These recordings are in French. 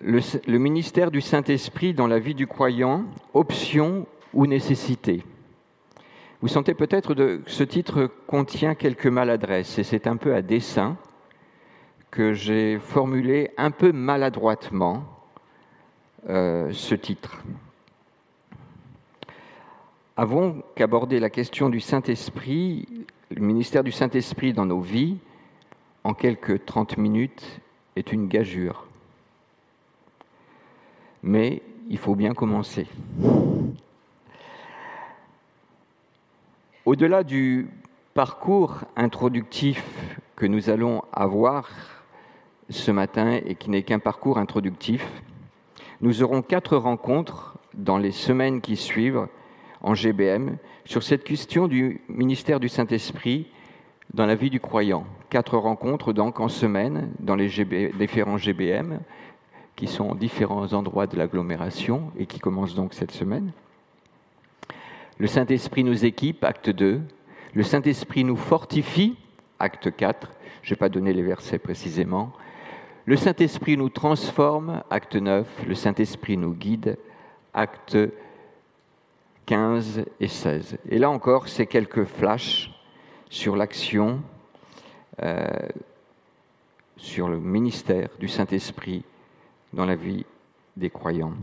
le, ministère du Saint-Esprit dans la vie du croyant, option ou nécessité. Vous sentez peut-être que ce titre contient quelques maladresses et c'est un peu à dessein que j'ai formulé un peu maladroitement euh, ce titre. Avant qu'aborder la question du Saint-Esprit, le ministère du Saint-Esprit dans nos vies, en quelques 30 minutes, est une gageure mais il faut bien commencer. Au-delà du parcours introductif que nous allons avoir ce matin et qui n'est qu'un parcours introductif, nous aurons quatre rencontres dans les semaines qui suivent en GBM sur cette question du ministère du Saint-Esprit dans la vie du croyant. Quatre rencontres donc en semaine dans les différents GBM qui sont en différents endroits de l'agglomération et qui commencent donc cette semaine. Le Saint-Esprit nous équipe, acte 2. Le Saint-Esprit nous fortifie, acte 4. Je n'ai pas donné les versets précisément. Le Saint-Esprit nous transforme, acte 9. Le Saint-Esprit nous guide, acte 15 et 16. Et là encore, c'est quelques flashs sur l'action, euh, sur le ministère du Saint-Esprit dans la vie des croyants.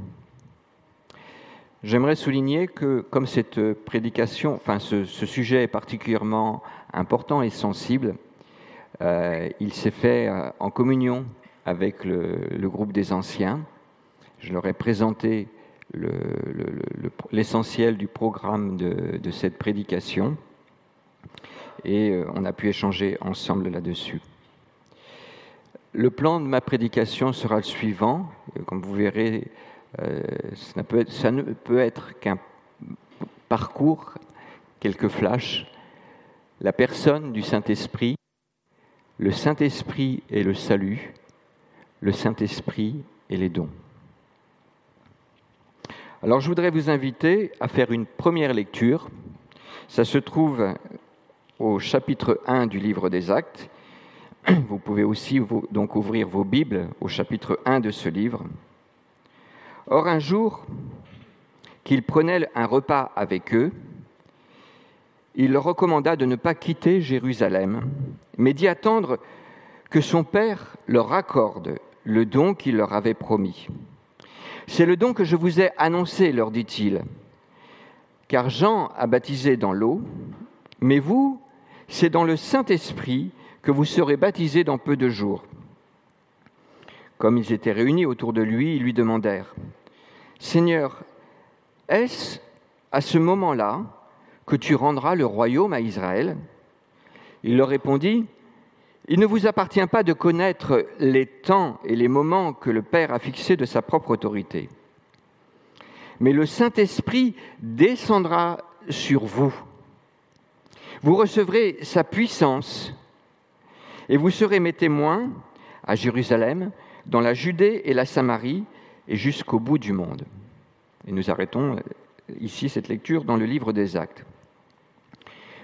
J'aimerais souligner que comme cette prédication, enfin ce, sujet est particulièrement important et sensible, euh, il s'est fait euh, en communion avec le, groupe des anciens. Je leur ai présenté l'essentiel du programme de, cette prédication et euh, on a pu échanger ensemble là-dessus. Le plan de ma prédication sera le suivant. Comme vous verrez, euh, ça, ne peut être qu'un parcours, quelques flashs. La personne du Saint-Esprit, le Saint-Esprit et le salut, le Saint-Esprit et les dons. Alors je voudrais vous inviter à faire une première lecture. Ça se trouve au chapitre 1 du livre des Actes Vous pouvez aussi donc ouvrir vos Bibles au chapitre 1 de ce livre. Or, un jour qu'il prenait un repas avec eux, il leur recommanda de ne pas quitter Jérusalem, mais d'y attendre que son Père leur accorde le don qu'il leur avait promis. C'est le don que je vous ai annoncé, leur dit-il, car Jean a baptisé dans l'eau, mais vous, c'est dans le Saint-Esprit que vous serez baptisés dans peu de jours. Comme ils étaient réunis autour de lui, ils lui demandèrent, Seigneur, est-ce à ce moment-là que tu rendras le royaume à Israël? Il leur répondit, Il ne vous appartient pas de connaître les temps et les moments que le Père a fixés de sa propre autorité. Mais le Saint-Esprit descendra sur vous. Vous recevrez sa puissance et vous serez mes témoins à Jérusalem, dans la Judée et la Samarie, et jusqu'au bout du monde. Et nous arrêtons ici cette lecture dans le livre des Actes.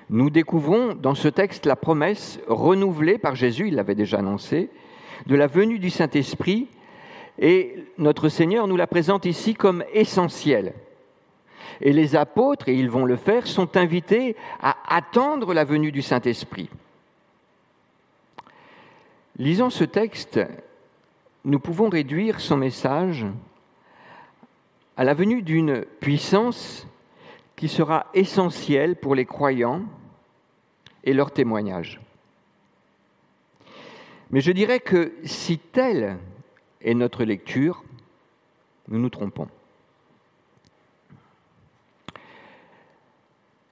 Nous découvrons dans ce texte la promesse renouvelée par Jésus, il l'avait déjà annoncé, de la venue du Saint-Esprit, et notre Seigneur nous la présente ici comme essentielle. Et les apôtres, et ils vont le faire, sont invités à attendre la venue du Saint-Esprit. Lisant ce texte, nous pouvons réduire son message à la venue d'une puissance qui sera essentielle pour les croyants et leur témoignage. Mais je dirais que si telle est notre lecture, nous nous trompons.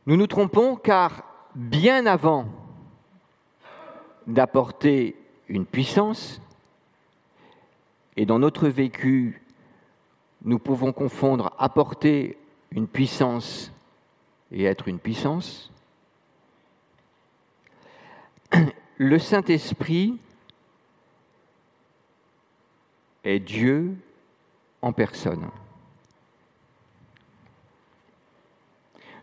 Nous nous trompons car bien avant d'apporter une puissance, et dans notre vécu, nous pouvons confondre apporter une puissance et être une puissance. Le Saint-Esprit est Dieu en personne.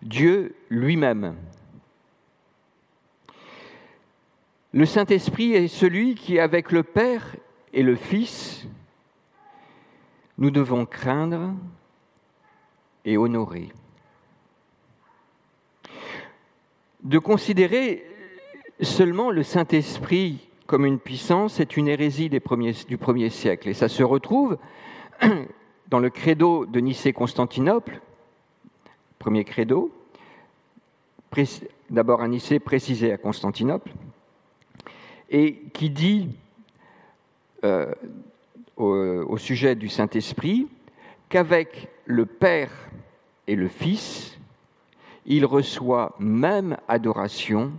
Dieu lui-même. Le Saint-Esprit est celui qui, avec le Père et le Fils, nous devons craindre et honorer. De considérer seulement le Saint-Esprit comme une puissance est une hérésie du premier siècle. Et ça se retrouve dans le credo de Nicée-Constantinople, premier credo, d'abord à Nicée, précisé à Constantinople, et qui dit euh, au, sujet du Saint-Esprit qu'avec le Père et le Fils, il reçoit même adoration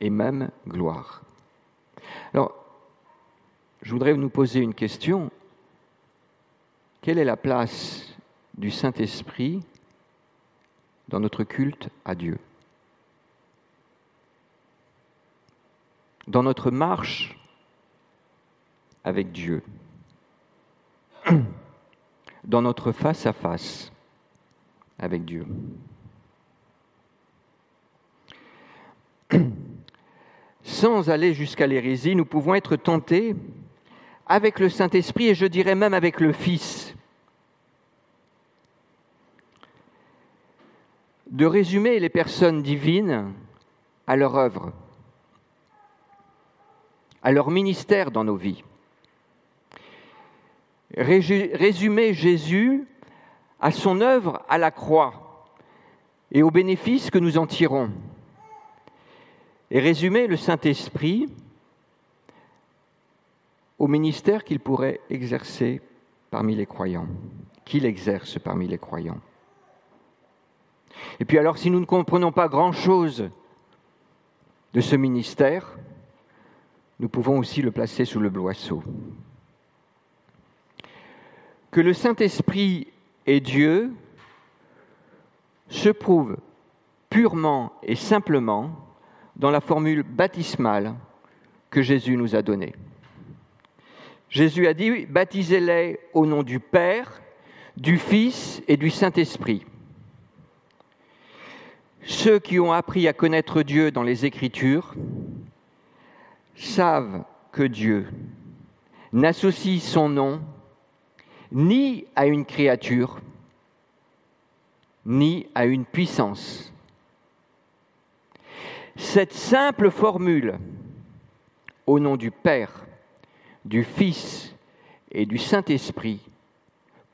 et même gloire. Alors, je voudrais nous poser une question. Quelle est la place du Saint-Esprit dans notre culte à Dieu? Dans notre marche avec Dieu, dans notre face-à-face avec Dieu. Sans aller jusqu'à l'hérésie, nous pouvons être tentés avec le Saint-Esprit et je dirais même avec le Fils. De résumer les personnes divines à leur œuvre, à leur ministère dans nos vies résumer Jésus à son œuvre à la croix et aux bénéfices que nous en tirons. Et résumer le Saint-Esprit au ministère qu'il pourrait exercer parmi les croyants, qu'il exerce parmi les croyants. Et puis alors, si nous ne comprenons pas grand-chose de ce ministère, nous pouvons aussi le placer sous le boisseau que le Saint-Esprit est Dieu se prouve purement et simplement dans la formule baptismale que Jésus nous a donnée. Jésus a dit, baptisez-les au nom du Père, du Fils et du Saint-Esprit. Ceux qui ont appris à connaître Dieu dans les Écritures savent que Dieu n'associe son nom ni à une créature, ni à une puissance. Cette simple formule, au nom du Père, du Fils et du Saint-Esprit,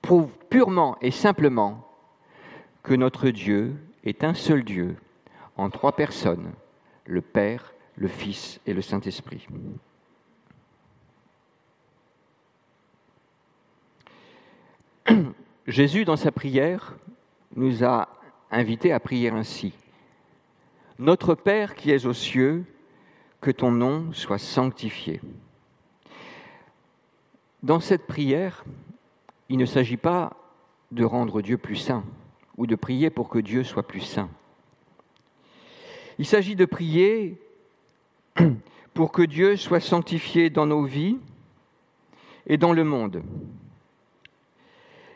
prouve purement et simplement que notre Dieu est un seul Dieu en trois personnes, le Père, le Fils et le Saint-Esprit. Jésus, dans sa prière, nous a invités à prier ainsi. Notre Père qui es aux cieux, que ton nom soit sanctifié. Dans cette prière, il ne s'agit pas de rendre Dieu plus saint ou de prier pour que Dieu soit plus saint. Il s'agit de prier pour que Dieu soit sanctifié dans nos vies et dans le monde.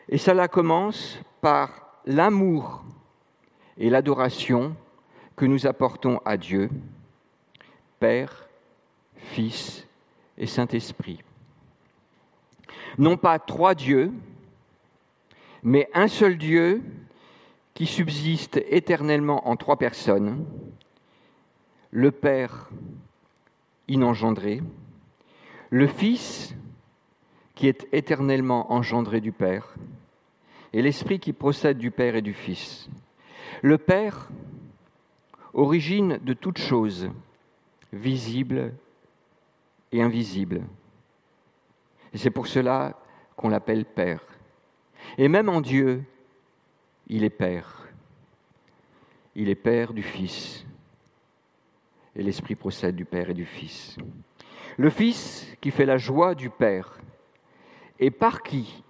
Et cela commence par l'amour et l'adoration que nous apportons à Dieu, Père, Fils et Saint-Esprit. Non pas trois dieux, mais un seul Dieu qui subsiste éternellement en trois personnes, le Père inengendré, le Fils qui est éternellement engendré du Père, et l'Esprit qui procède du Père et du Fils. Le Père, origine de toutes choses, visibles et invisibles. Et c'est pour cela qu'on l'appelle Père. Et même en Dieu, il est Père. Il est Père du Fils. Et l'Esprit procède du Père et du Fils. Le Fils qui fait la joie du Père et par qui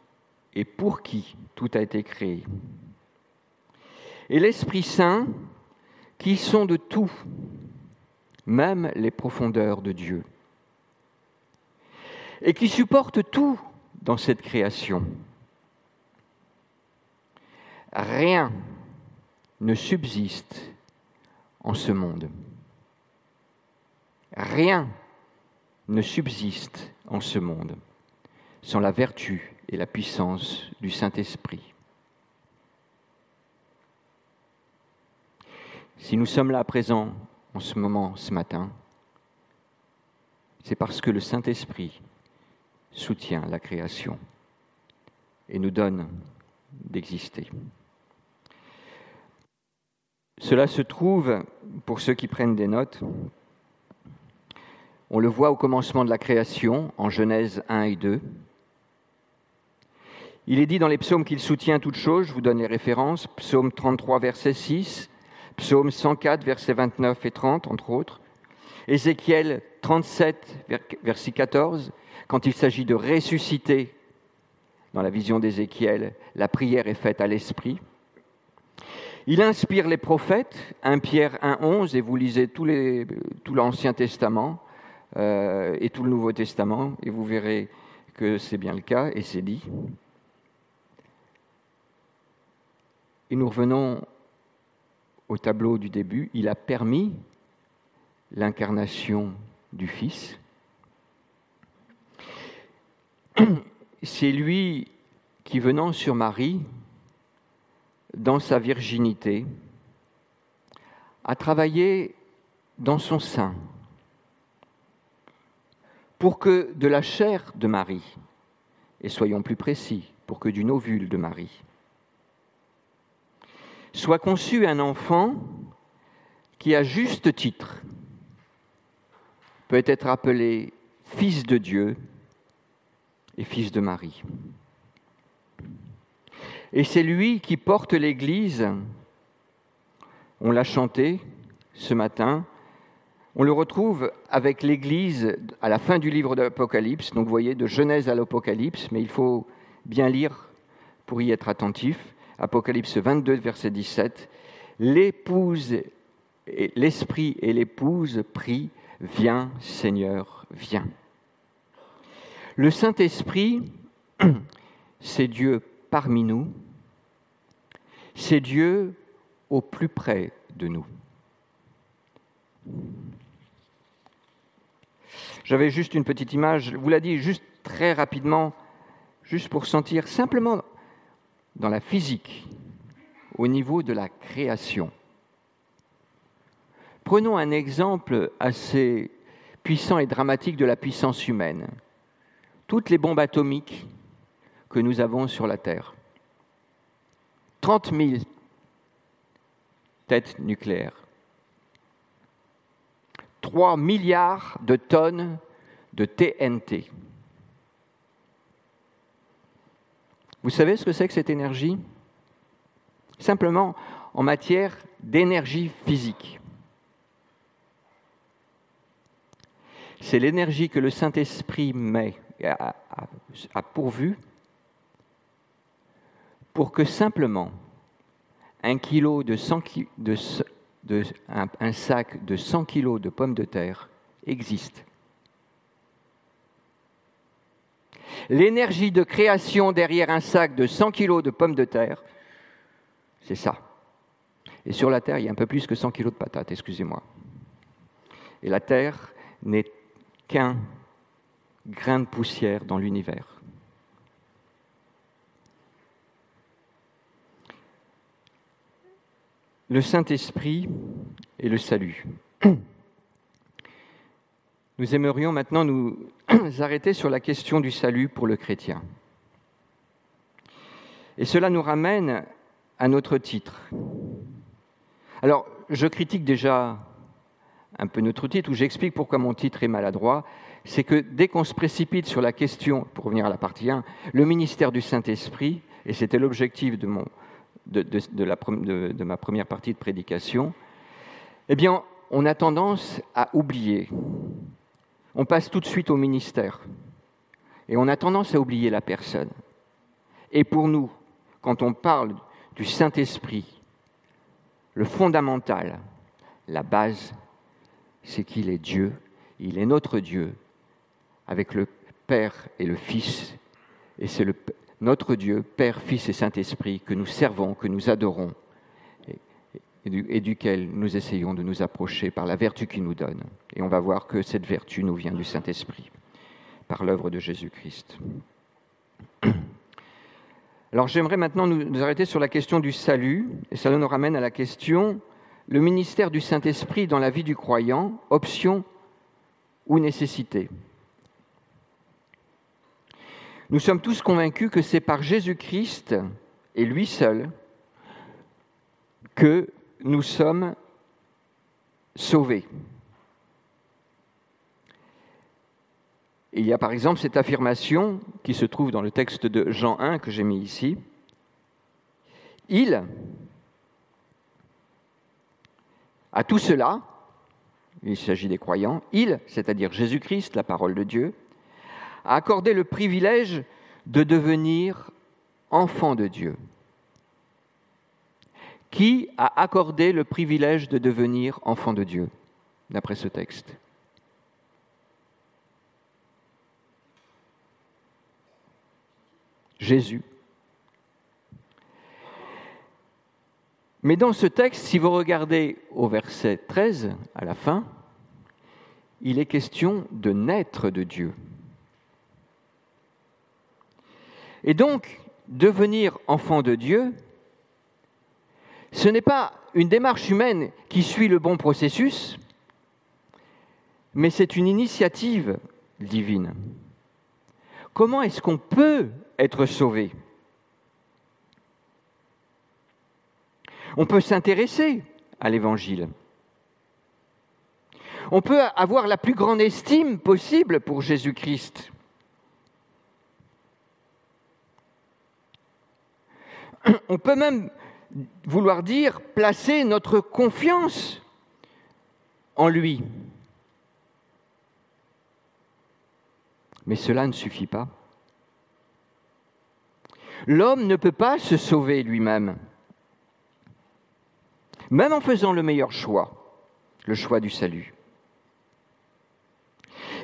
et pour qui tout a été créé. Et l'Esprit Saint, qui sont de tout, même les profondeurs de Dieu, et qui supporte tout dans cette création. Rien ne subsiste en ce monde. Rien ne subsiste en ce monde sans la vertu et la puissance du Saint-Esprit. Si nous sommes là à présent, en ce moment, ce matin, c'est parce que le Saint-Esprit soutient la création et nous donne d'exister. Cela se trouve, pour ceux qui prennent des notes, on le voit au commencement de la création, en Genèse 1 et 2. Il est dit dans les psaumes qu'il soutient toutes choses, je vous donne les références, psaume 33, verset 6, psaume 104, verset 29 et 30, entre autres, Ézéchiel 37, verset 14, quand il s'agit de ressusciter, dans la vision d'Ézéchiel, la prière est faite à l'esprit. Il inspire les prophètes, 1 Pierre 1, 11, et vous lisez tout l'Ancien Testament euh, et tout le Nouveau Testament, et vous verrez que c'est bien le cas, et c'est dit. Et nous revenons au tableau du début. Il a permis l'incarnation du Fils. C'est lui qui, venant sur Marie, dans sa virginité, a travaillé dans son sein pour que de la chair de Marie, et soyons plus précis, pour que d'une ovule de Marie, soit conçu un enfant qui, à juste titre, peut être appelé fils de Dieu et fils de Marie. Et c'est lui qui porte l'Église. On l'a chanté ce matin. On le retrouve avec l'Église à la fin du livre de l'Apocalypse. Donc vous voyez, de Genèse à l'Apocalypse, mais il faut bien lire pour y être attentif. Apocalypse 22, verset 17. L'épouse, l'esprit et l'épouse prient Viens Seigneur, viens. Le Saint-Esprit, c'est Dieu parmi nous, c'est Dieu au plus près de nous. J'avais juste une petite image, je vous l'ai dit juste très rapidement, juste pour sentir simplement dans la physique, au niveau de la création. Prenons un exemple assez puissant et dramatique de la puissance humaine. Toutes les bombes atomiques que nous avons sur la Terre. 30 000 têtes nucléaires. 3 milliards de tonnes de TNT. Vous savez ce que c'est que cette énergie? Simplement en matière d'énergie physique. C'est l'énergie que le Saint-Esprit met, a, pourvu pour que simplement un, kilo de de, un, sac de 100 kilos de pommes de terre existe. L'énergie de création derrière un sac de 100 kilos de pommes de terre, c'est ça. Et sur la Terre, il y a un peu plus que 100 kilos de patates, excusez-moi. Et la Terre n'est qu'un grain de poussière dans l'univers. Le Saint-Esprit et le salut. Nous aimerions maintenant nous arrêter sur la question du salut pour le chrétien. Et cela nous ramène à notre titre. Alors, je critique déjà un peu notre titre, où j'explique pourquoi mon titre est maladroit, c'est que dès qu'on se précipite sur la question, pour revenir à la partie 1, le ministère du Saint-Esprit, et c'était l'objectif de, de, ma première partie de prédication, eh bien, on a tendance à oublier. On passe tout de suite au ministère. Et on a tendance à oublier la personne. Et pour nous, quand on parle du Saint-Esprit, le fondamental, la base, c'est qu'il est Dieu, il est notre Dieu, avec le Père et le Fils, et c'est notre Dieu, Père, Fils et Saint-Esprit, que nous servons, que nous adorons, et, duquel nous essayons de nous approcher par la vertu qu'il nous donne. Et on va voir que cette vertu nous vient du Saint-Esprit, par l'œuvre de Jésus-Christ. Alors j'aimerais maintenant nous, arrêter sur la question du salut, et ça nous ramène à la question, le ministère du Saint-Esprit dans la vie du croyant, option ou nécessité? Nous sommes tous convaincus que c'est par Jésus-Christ et lui seul que nous sommes sauvés. il y a par exemple cette affirmation qui se trouve dans le texte de Jean 1 que j'ai mis ici. Il, à tout cela, il s'agit des croyants, il, c'est-à-dire Jésus-Christ, la parole de Dieu, a accordé le privilège de devenir enfant de Dieu. Qui a accordé le privilège de devenir enfant de Dieu, d'après ce texte? Jésus. Mais dans ce texte, si vous regardez au verset 13, à la fin, il est question de naître de Dieu. Et donc, devenir enfant de Dieu, ce n'est pas une démarche humaine qui suit le bon processus, mais c'est une initiative divine. Comment est-ce qu'on peut être sauvé? On peut s'intéresser à l'Évangile. On peut avoir la plus grande estime possible pour Jésus-Christ. On peut même vouloir dire placer notre confiance en lui. Mais cela ne suffit pas. L'homme ne peut pas se sauver lui-même, même en faisant le meilleur choix, le choix du salut.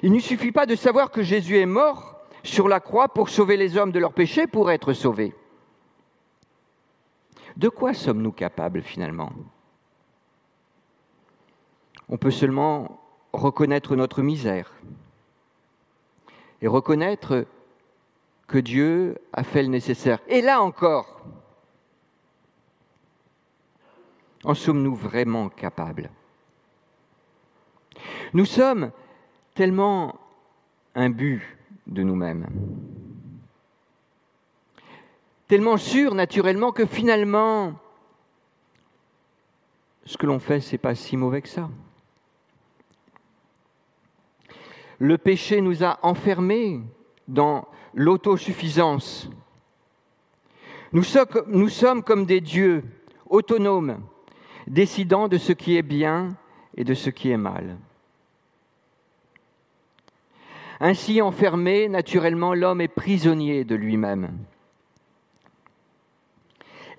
Il ne suffit pas de savoir que Jésus est mort sur la croix pour sauver les hommes de leurs péchés pour être sauvés. De quoi sommes-nous capables finalement? On peut seulement reconnaître notre misère, et reconnaître que Dieu a fait le nécessaire. Et là encore, en sommes-nous vraiment capables? Nous sommes tellement imbus de nous-mêmes, tellement sûrs naturellement que finalement, ce que l'on fait, c'est pas si mauvais que ça. Le péché nous a enfermés dans l'autosuffisance. Nous sommes, comme des dieux autonomes, décidant de ce qui est bien et de ce qui est mal. Ainsi enfermé, naturellement, l'homme est prisonnier de lui-même.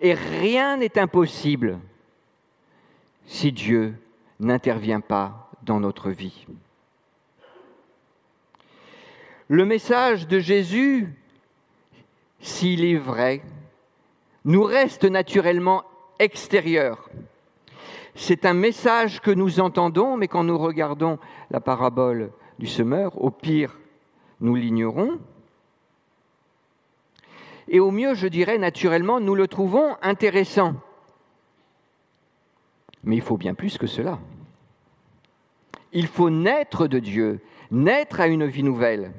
Et rien n'est impossible si Dieu n'intervient pas dans notre vie. Le message de Jésus, s'il est vrai, nous reste naturellement extérieur. C'est un message que nous entendons, mais quand nous regardons la parabole du semeur, au pire, nous l'ignorons. Et au mieux, je dirais naturellement, nous le trouvons intéressant. Mais il faut bien plus que cela. Il faut naître de Dieu, naître à une vie nouvelle.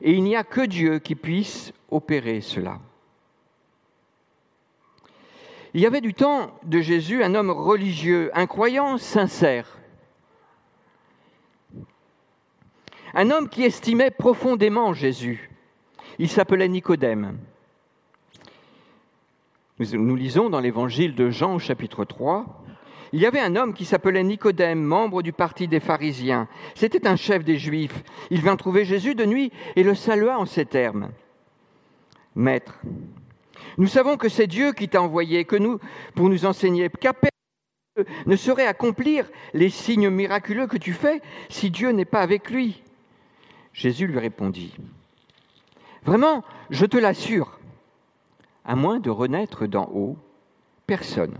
Et il n'y a que Dieu qui puisse opérer cela. Il y avait du temps de Jésus un homme religieux, un croyant sincère. Un homme qui estimait profondément Jésus. Il s'appelait Nicodème. Nous, lisons dans l'évangile de Jean au chapitre 3, il y avait un homme qui s'appelait Nicodème, membre du parti des pharisiens. C'était un chef des Juifs. Il vint trouver Jésus de nuit et le salua en ces termes. Maître, nous savons que c'est Dieu qui t'a envoyé, que nous, pour nous enseigner, qu'à ne saurait accomplir les signes miraculeux que tu fais si Dieu n'est pas avec lui. Jésus lui répondit, Vraiment, je te l'assure, à moins de renaître d'en haut, personne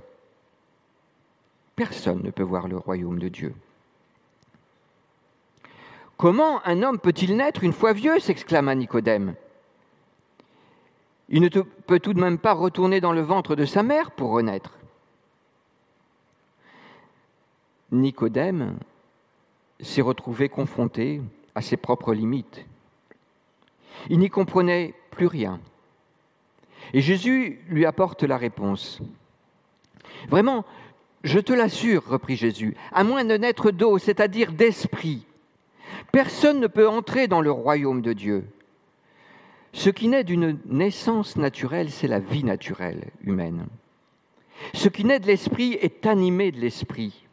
Personne ne peut voir le royaume de Dieu. Comment un homme peut-il naître une fois vieux? s'exclama Nicodème. Il ne peut tout de même pas retourner dans le ventre de sa mère pour renaître. Nicodème s'est retrouvé confronté à ses propres limites. Il n'y comprenait plus rien. Et Jésus lui apporte la réponse. Vraiment, je te l'assure, reprit Jésus, à moins de naître d'eau, c'est-à-dire d'esprit, personne ne peut entrer dans le royaume de Dieu. Ce qui naît d'une naissance naturelle, c'est la vie naturelle humaine. Ce qui naît de l'esprit est animé de l'esprit,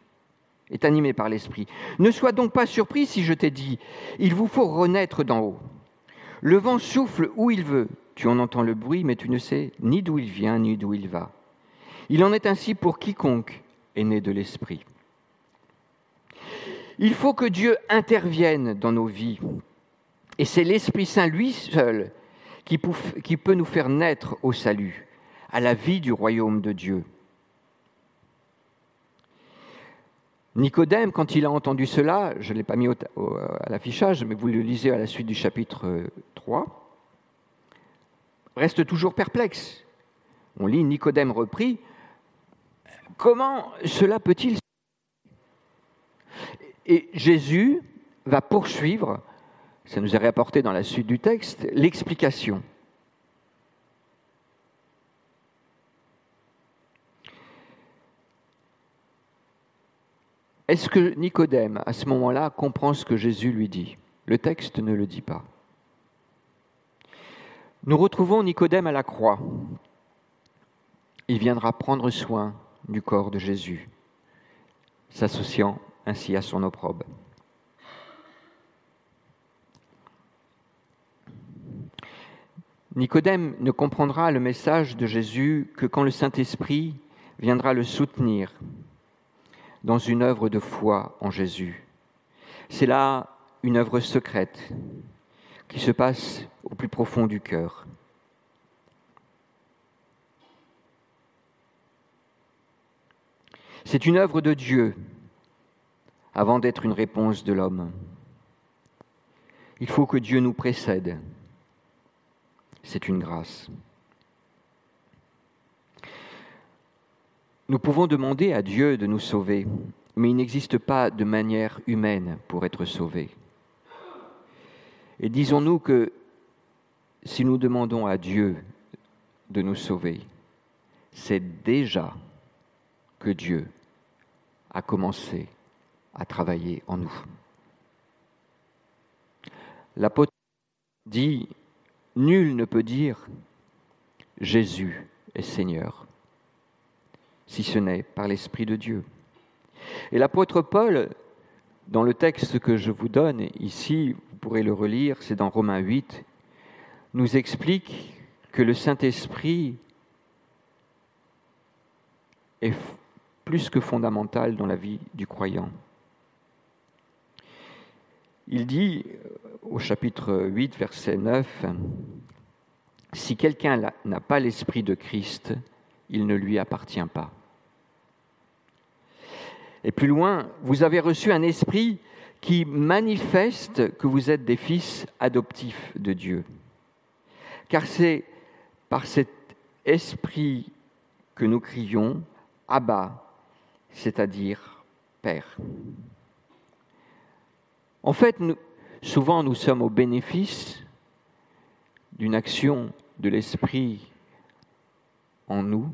est animé par l'esprit. Ne sois donc pas surpris si je t'ai dit, il vous faut renaître d'en haut. Le vent souffle où il veut, tu en entends le bruit, mais tu ne sais ni d'où il vient, ni d'où il va. Il en est ainsi pour quiconque est né de l'Esprit. Il faut que Dieu intervienne dans nos vies. Et c'est l'Esprit Saint, lui seul, qui peut nous faire naître au salut, à la vie du royaume de Dieu. Nicodème, quand il a entendu cela, je ne l'ai pas mis à l'affichage, mais vous le lisez à la suite du chapitre 3, reste toujours perplexe. On lit Nicodème repris. Comment cela peut-il Et Jésus va poursuivre, ça nous est rapporté dans la suite du texte, l'explication. Est-ce que Nicodème, à ce moment-là, comprend ce que Jésus lui dit? Le texte ne le dit pas. Nous retrouvons Nicodème à la croix. Il viendra prendre soin du corps de Jésus, s'associant ainsi à son opprobre. Nicodème ne comprendra le message de Jésus que quand le Saint-Esprit viendra le soutenir dans une œuvre de foi en Jésus. C'est là une œuvre secrète qui se passe au plus profond du cœur. C'est une œuvre de Dieu avant d'être une réponse de l'homme. Il faut que Dieu nous précède. C'est une grâce. Nous pouvons demander à Dieu de nous sauver, mais il n'existe pas de manière humaine pour être sauvé. Et disons-nous que si nous demandons à Dieu de nous sauver, c'est déjà que Dieu a commencé à travailler en nous. L'apôtre dit, Nul ne peut dire Jésus est Seigneur, si ce n'est par l'Esprit de Dieu. Et l'apôtre Paul, dans le texte que je vous donne ici, pourrez le relire, c'est dans Romains 8, nous explique que le Saint-Esprit est plus que fondamental dans la vie du croyant. Il dit au chapitre 8, verset 9, Si quelqu'un n'a pas l'Esprit de Christ, il ne lui appartient pas. Et plus loin, vous avez reçu un esprit qui manifeste que vous êtes des fils adoptifs de Dieu. Car c'est par cet esprit que nous crions Abba, c'est-à-dire Père. En fait, souvent nous sommes au bénéfice d'une action de l'esprit en nous,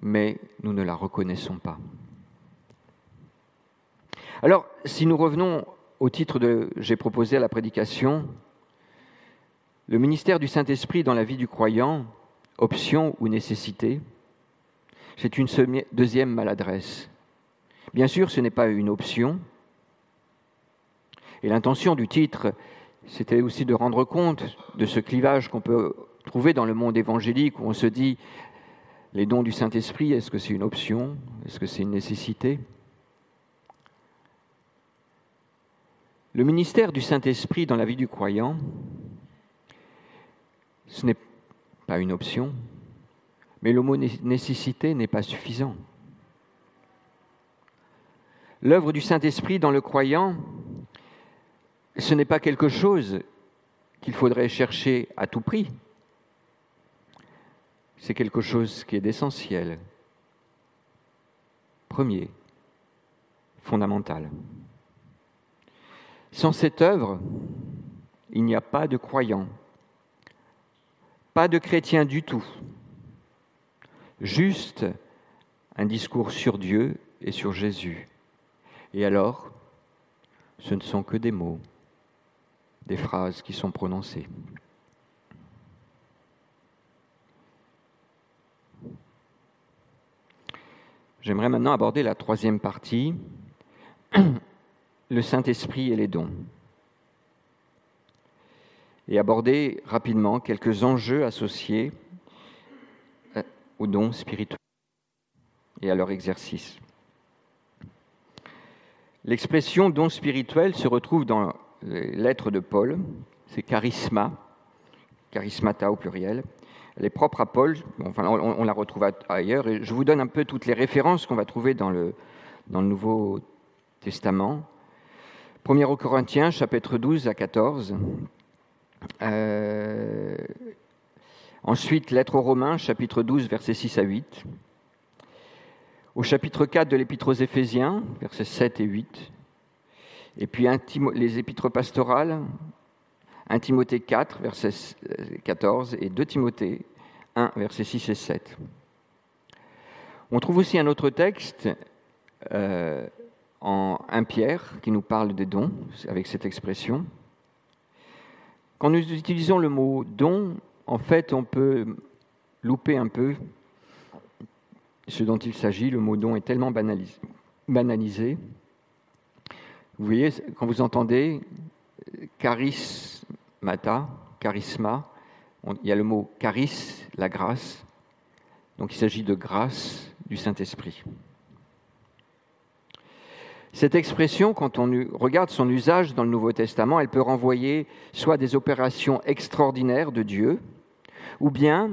mais nous ne la reconnaissons pas. Alors, si nous revenons au titre de J'ai proposé à la prédication, le ministère du Saint-Esprit dans la vie du croyant, option ou nécessité, c'est une deuxième maladresse. Bien sûr, ce n'est pas une option. Et l'intention du titre, c'était aussi de rendre compte de ce clivage qu'on peut trouver dans le monde évangélique où on se dit les dons du Saint-Esprit, est-ce que c'est une option? Est-ce que c'est une nécessité? Le ministère du Saint-Esprit dans la vie du croyant, ce n'est pas une option, mais le mot n'est pas suffisant. L'œuvre du Saint-Esprit dans le croyant, ce n'est pas quelque chose qu'il faudrait chercher à tout prix. c'est quelque chose qui est d'essentiel, premier, fondamental. Sans cette œuvre, il n'y a pas de croyant, pas de chrétien du tout, juste un discours sur Dieu et sur Jésus. Et alors, ce ne sont que des mots, des phrases qui sont prononcées. J'aimerais maintenant aborder la troisième partie, le Saint-Esprit et les dons, et aborder rapidement quelques enjeux associés euh, aux dons spirituels et à leur exercice. L'expression don spirituel se retrouve dans les lettres de Paul, c'est charisma, charismata au pluriel. Elle est propre à Paul, enfin, on, la retrouve ailleurs, et je vous donne un peu toutes les références qu'on va trouver dans le, dans le Nouveau Testament. 1 Corinthiens, chapitre 12 à 14. Euh, ensuite, lettre aux Romains, chapitre 12, versets 6 à 8 au chapitre 4 de l'Épître aux Éphésiens, versets 7 et 8, et puis les épîtres pastorales, 1 Timothée 4, verset 14, et 2 Timothée 1, versets 6 et 7. On trouve aussi un autre texte euh, en 1 Pierre qui nous parle des dons, avec cette expression. Quand nous utilisons le mot don, en fait, on peut louper un peu ce dont il s'agit. Le mot don est tellement banalisé. Vous voyez, quand vous entendez charismata, charisma, il y a le mot charis, la grâce. Donc il s'agit de grâce du Saint-Esprit. Cette expression, quand on regarde son usage dans le Nouveau Testament, elle peut renvoyer soit à des opérations extraordinaires de Dieu, ou bien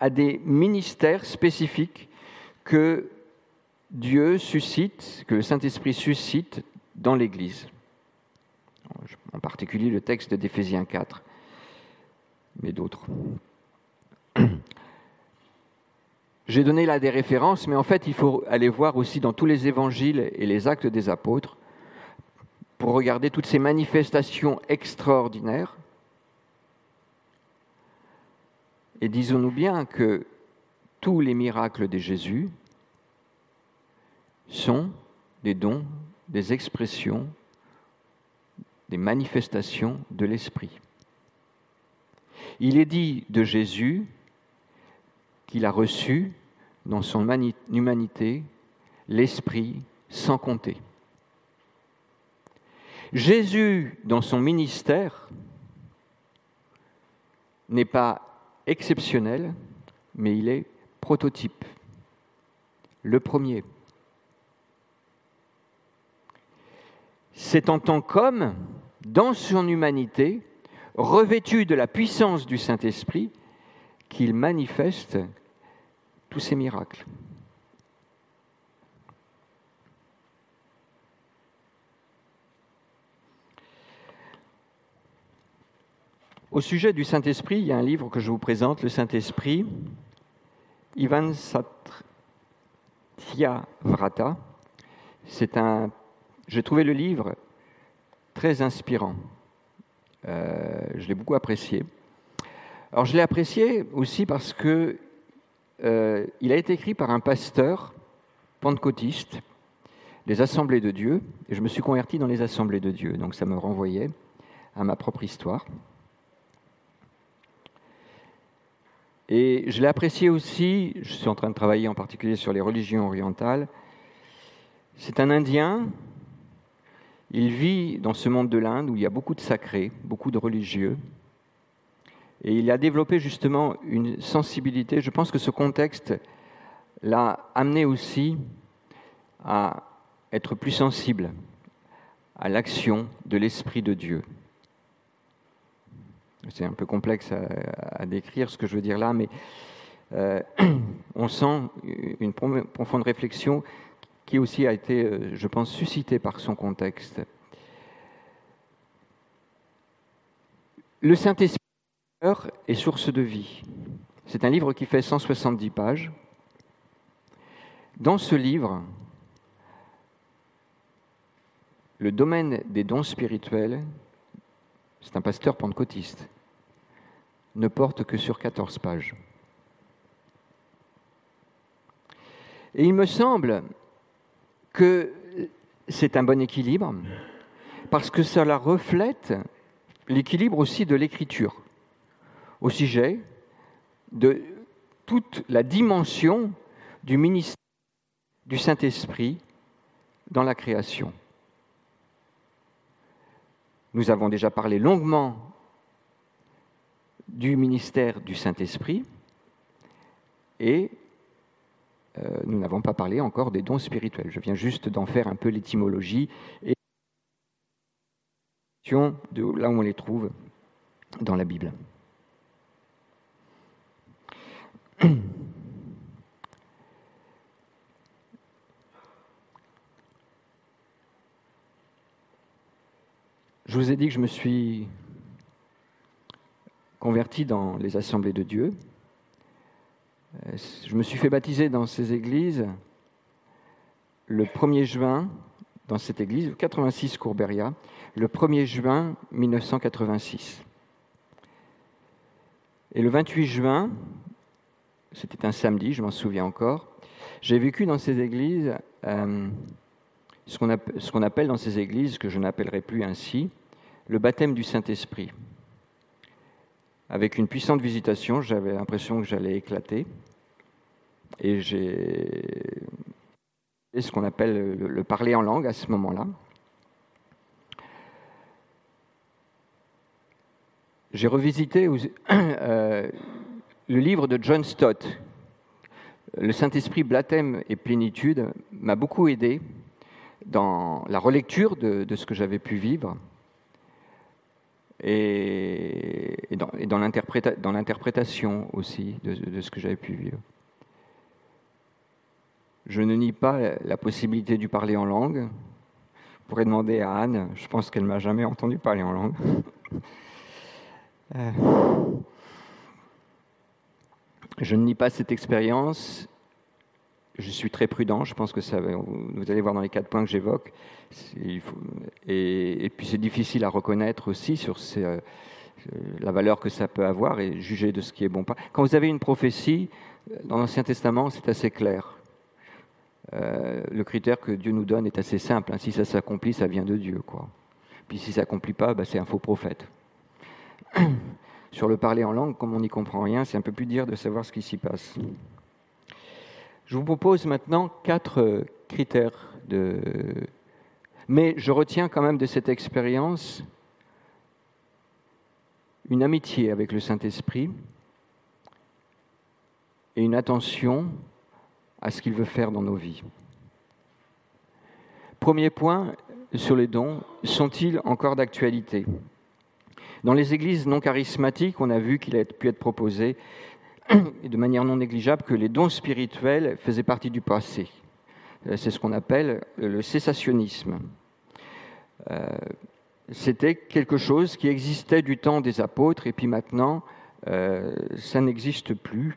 à des ministères spécifiques que Dieu suscite, que le Saint-Esprit suscite dans l'Église. En particulier le texte d'Éphésiens 4, mais d'autres. J'ai donné là des références, mais en fait, il faut aller voir aussi dans tous les évangiles et les actes des apôtres pour regarder toutes ces manifestations extraordinaires. Et disons-nous bien que tous les miracles de Jésus sont des dons, des expressions, des manifestations de l'Esprit. Il est dit de Jésus qu'il a reçu dans son humanité l'Esprit sans compter. Jésus, dans son ministère, n'est pas exceptionnel, mais il est prototype, le premier. C'est en tant qu'homme, dans son humanité, revêtu de la puissance du Saint-Esprit, qu'il manifeste tous ces miracles. Au sujet du Saint-Esprit, il y a un livre que je vous présente, Le Saint-Esprit, Ivan Vrata. C'est un j'ai trouvé le livre très inspirant. Euh, je l'ai beaucoup apprécié. Alors je l'ai apprécié aussi parce que euh, il a été écrit par un pasteur pentecôtiste des Assemblées de Dieu, et je me suis converti dans les Assemblées de Dieu, donc ça me renvoyait à ma propre histoire. Et je l'ai apprécié aussi, je suis en train de travailler en particulier sur les religions orientales. C'est un Indien il vit dans ce monde de l'Inde où il y a beaucoup de sacrés, beaucoup de religieux. Et il a développé justement une sensibilité. Je pense que ce contexte l'a amené aussi à être plus sensible à l'action de l'Esprit de Dieu. C'est un peu complexe à, décrire ce que je veux dire là, mais euh, on sent une profonde réflexion qui aussi a été, euh, je pense, suscité par son contexte. Le Saint-Esprit est source de vie. C'est un livre qui fait 170 pages. Dans ce livre, le domaine des dons spirituels, c'est un pasteur pentecôtiste, ne porte que sur 14 pages. Et il me semble que c'est un bon équilibre, parce que cela reflète l'équilibre aussi de l'écriture, au sujet de toute la dimension du ministère du Saint-Esprit dans la création. Nous avons déjà parlé longuement du ministère du Saint-Esprit et euh, nous n'avons pas parlé encore des dons spirituels. Je viens juste d'en faire un peu l'étymologie et de là où on les trouve dans la Bible. Je vous ai dit que je me suis converti dans les assemblées de Dieu. Je me suis fait baptiser dans ces églises le 1er juin, dans cette église, 86 Courberia, le 1er juin 1986. Et le 28 juin, c'était un samedi, je m'en souviens encore, j'ai vécu dans ces églises euh, ce qu'on appelle dans ces églises, que je n'appellerai plus ainsi, le baptême du Saint-Esprit. Avec une puissante visitation, j'avais l'impression que j'allais éclater. Et j'ai ce qu'on appelle le, parler en langue à ce moment-là. J'ai revisité euh, le livre de John Stott. Le Saint-Esprit, baptême et plénitude m'a beaucoup aidé dans la relecture de, ce que j'avais pu vivre et, dans, dans l'interprétation aussi de, ce que j'avais pu vivre. Je ne nie pas la possibilité du parler en langue. Vous pourrez demander à Anne, je pense qu'elle ne m'a jamais entendu parler en langue. Euh, je ne nie pas cette expérience je suis très prudent, je pense que vous allez voir dans les quatre points que j'évoque. Et, puis c'est difficile à reconnaître aussi sur euh, la valeur que ça peut avoir et juger de ce qui est bon. Quand vous avez une prophétie, dans l'Ancien Testament, c'est assez clair. Euh, le critère que Dieu nous donne est assez simple. Hein. Si ça s'accomplit, ça vient de Dieu. Puis si ça s'accomplit pas, bah, c'est un faux prophète. Sur le parler en langue, comme on n'y comprend rien, c'est un peu plus dur de savoir ce qui s'y passe. Je vous propose maintenant quatre euh, critères de... Mais je retiens quand même de cette expérience une amitié avec le Saint-Esprit et une attention à ce qu'il veut faire dans nos vies. Premier point sur les dons, sont-ils encore d'actualité? Dans les églises non charismatiques, on a vu qu'il a pu être proposé de manière non négligeable que les dons spirituels faisaient partie du passé. Euh, c'est ce qu'on appelle le cessationnisme. Euh, c'était quelque chose qui existait du temps des apôtres et puis maintenant, euh, ça n'existe plus.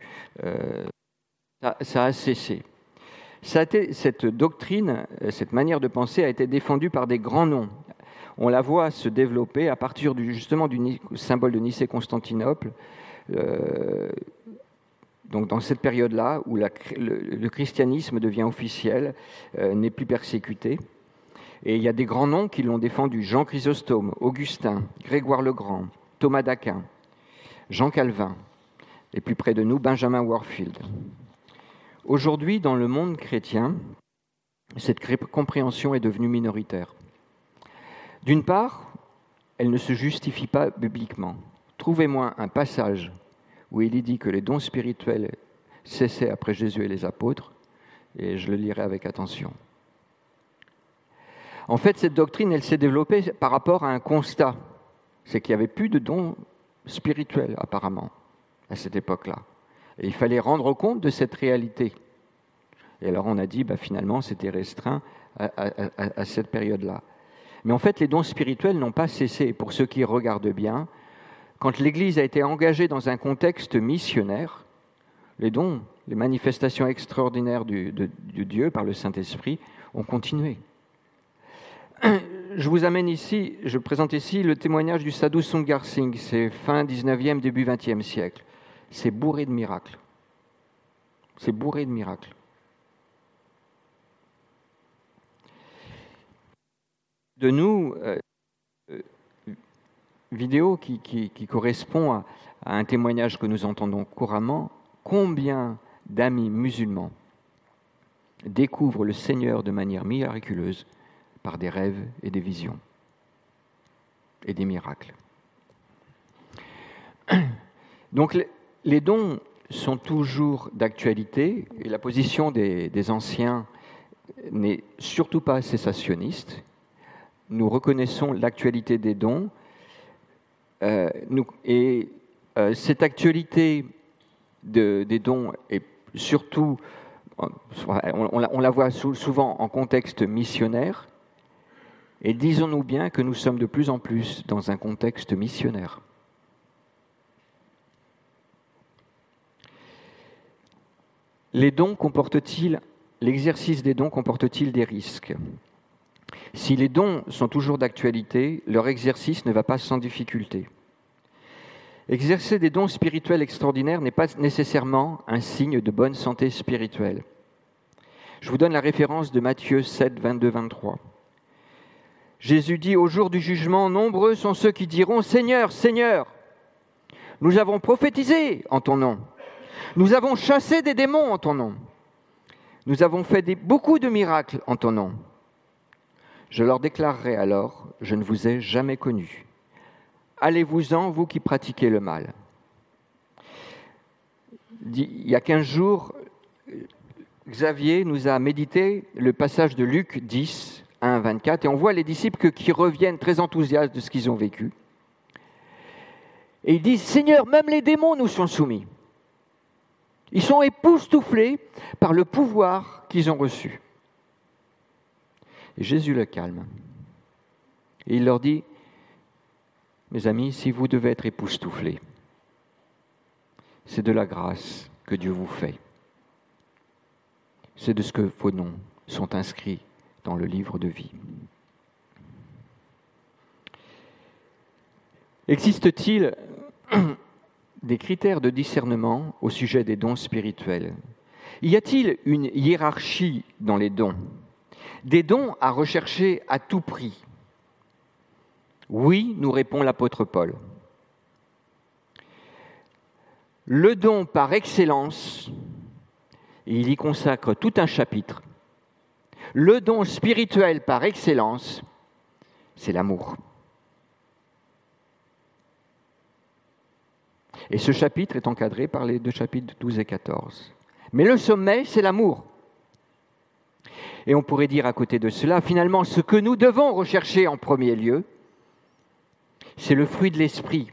Ça, a cessé. cette doctrine, cette manière de penser a été défendue par des grands noms. On la voit se développer à partir du, justement du symbole de Nicée-Constantinople donc dans cette période-là, où le, christianisme devient officiel, euh, n'est plus persécuté. Et il y a des grands noms qui l'ont défendu Jean Chrysostome, Augustin, Grégoire le Grand, Thomas d'Aquin, Jean Calvin, et plus près de nous, Benjamin Warfield. Aujourd'hui, dans le monde chrétien, cette compréhension est devenue minoritaire. D'une part, elle ne se justifie pas bibliquement. Trouvez-moi un passage où il dit que les dons spirituels cessaient après Jésus et les apôtres, et je le lirai avec attention. En fait, cette doctrine, elle s'est développée par rapport à un constat, c'est qu'il n'y avait plus de dons spirituels apparemment à cette époque-là. Et il fallait rendre compte de cette réalité. Et alors on a dit, bah, finalement, c'était restreint à cette période-là. Mais en fait, les dons spirituels n'ont pas cessé. Pour ceux qui regardent bien, quand l'Église a été engagée dans un contexte missionnaire, les dons, les manifestations extraordinaires du, de, Dieu par le Saint-Esprit ont continué. Je vous amène ici, je présente ici le témoignage du Sadhu Sungar Singh, c'est fin 19e, début 20e siècle. C'est bourré de miracles. C'est bourré de miracles. De nous, euh, euh, vidéo qui, correspond à un témoignage que nous entendons couramment, combien d'amis musulmans découvrent le Seigneur de manière miraculeuse par des rêves et des visions et des miracles. Donc les dons sont toujours d'actualité et la position des, anciens n'est surtout pas cessationniste. Nous reconnaissons l'actualité des dons euh, et euh, cette actualité des dons est surtout, on, la voit souvent en contexte missionnaire, et disons-nous bien que nous sommes de plus en plus dans un contexte missionnaire. Les dons comportent-ils, l'exercice des dons comporte-t-il des risques? Si les dons sont toujours d'actualité, leur exercice ne va pas sans difficulté. Exercer des dons spirituels extraordinaires n'est pas nécessairement un signe de bonne santé spirituelle. Je vous donne la référence de Matthieu 7, 22, 23. Jésus dit au jour du jugement, nombreux sont ceux qui diront, Seigneur, Seigneur, nous avons prophétisé en ton nom, nous avons chassé des démons en ton nom, nous avons fait beaucoup de miracles en ton nom. Je leur déclarerai alors, je ne vous ai jamais connus allez-vous-en, vous qui pratiquez le mal. Il y a 15 jours, Xavier nous a médité le passage de Luc 10, 1 24, et on voit les disciples qui reviennent très enthousiastes de ce qu'ils ont vécu. Et ils disent, Seigneur, même les démons nous sont soumis. Ils sont époustouflés par le pouvoir qu'ils ont reçu. Jésus le calme. Et il leur dit, mes amis, si vous devez être époustouflés, c'est de la grâce que Dieu vous fait. C'est de ce que vos noms sont inscrits dans le livre de vie. Existe-t-il des critères de discernement au sujet des dons spirituels? Y a-t-il une hiérarchie dans les dons? Des dons à rechercher à tout prix oui, nous répond l'apôtre Paul. Le don par excellence, il y consacre tout un chapitre, le don spirituel par excellence, c'est l'amour. Et ce chapitre est encadré par les deux chapitres 12 et 14. Mais le sommet, c'est l'amour. Et on pourrait dire à côté de cela, finalement, ce que nous devons rechercher en premier lieu, c'est le fruit de l'esprit.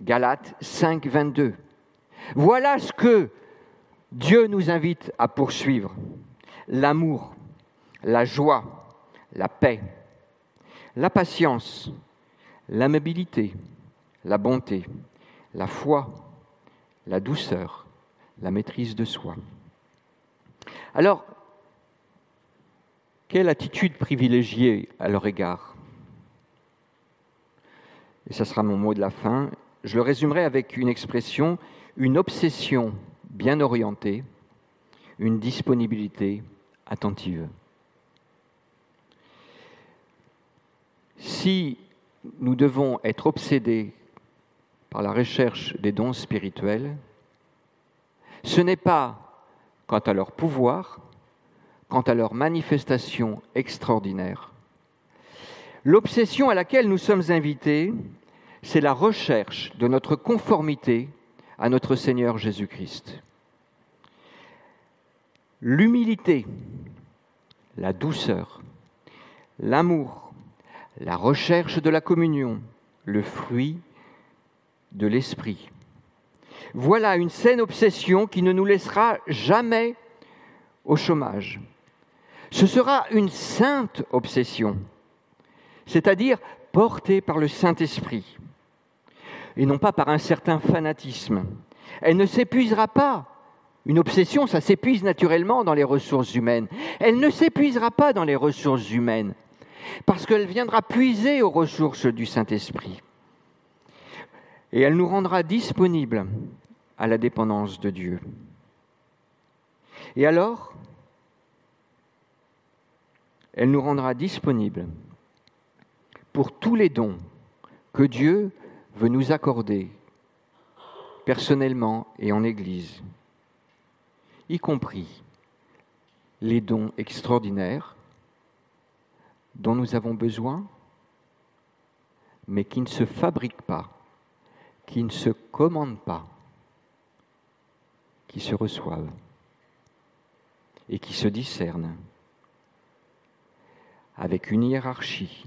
Galates 5, 22. Voilà ce que Dieu nous invite à poursuivre. L'amour, la joie, la paix, la patience, l'amabilité, la bonté, la foi, la douceur, la maîtrise de soi. Alors, quelle attitude privilégiée à leur égard? Et ce sera mon mot de la fin, je le résumerai avec une expression, une obsession bien orientée, une disponibilité attentive. Si nous devons être obsédés par la recherche des dons spirituels, ce n'est pas quant à leur pouvoir, quant à leur manifestation extraordinaire, L'obsession à laquelle nous sommes invités, c'est la recherche de notre conformité à notre Seigneur Jésus-Christ. L'humilité, la douceur, l'amour, la recherche de la communion, le fruit de l'esprit. Voilà une saine obsession qui ne nous laissera jamais au chômage. Ce sera une sainte obsession c'est-à-dire porté par le Saint-Esprit, et non pas par un certain fanatisme, Elle ne s'épuisera pas. Une obsession, ça s'épuise naturellement dans les ressources humaines. Elle ne s'épuisera pas dans les ressources humaines, parce qu'elle viendra puiser aux ressources du Saint-Esprit. Et elle nous rendra disponibles à la dépendance de Dieu. Et alors, elle nous rendra disponibles pour tous les dons que Dieu veut nous accorder personnellement et en Église, y compris les dons extraordinaires dont nous avons besoin, mais qui ne se fabriquent pas, qui ne se commandent pas, qui se reçoivent et qui se discernent avec une hiérarchie,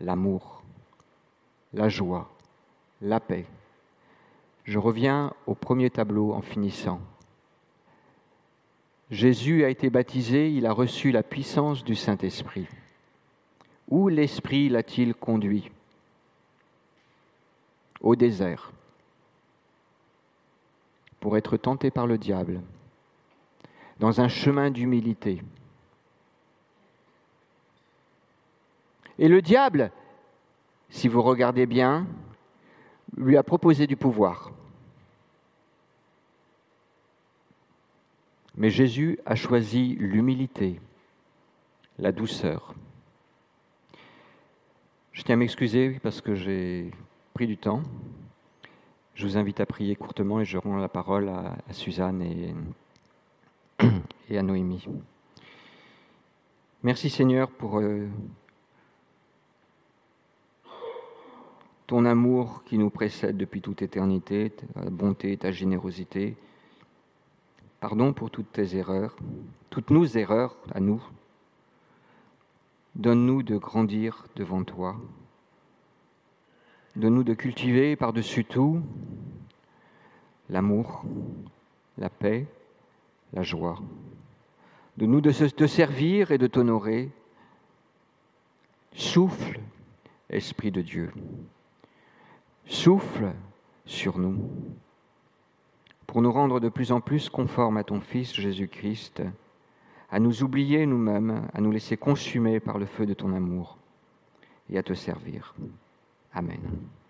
l'amour, la joie, la paix. Je reviens au premier tableau en finissant. Jésus a été baptisé, il a reçu la puissance du Saint-Esprit. Où l'Esprit l'a-t-il conduit? Au désert, pour être tenté par le diable, dans un chemin d'humilité. Et le diable, si vous regardez bien, lui a proposé du pouvoir. Mais Jésus a choisi l'humilité, la douceur. Je tiens à m'excuser parce que j'ai pris du temps. Je vous invite à prier courtement et je rends la parole à, Suzanne et, à Noémie. Merci Seigneur pour euh, ton amour qui nous précède depuis toute éternité, ta bonté, ta générosité. Pardon pour toutes tes erreurs, toutes nos erreurs à nous. Donne-nous de grandir devant toi. Donne-nous de cultiver par-dessus tout l'amour, la paix, la joie. Donne-nous de te servir et de t'honorer. Souffle, Esprit de Dieu souffle sur nous pour nous rendre de plus en plus conformes à ton Fils Jésus-Christ, à nous oublier nous-mêmes, à nous laisser consumer par le feu de ton amour et à te servir. Amen.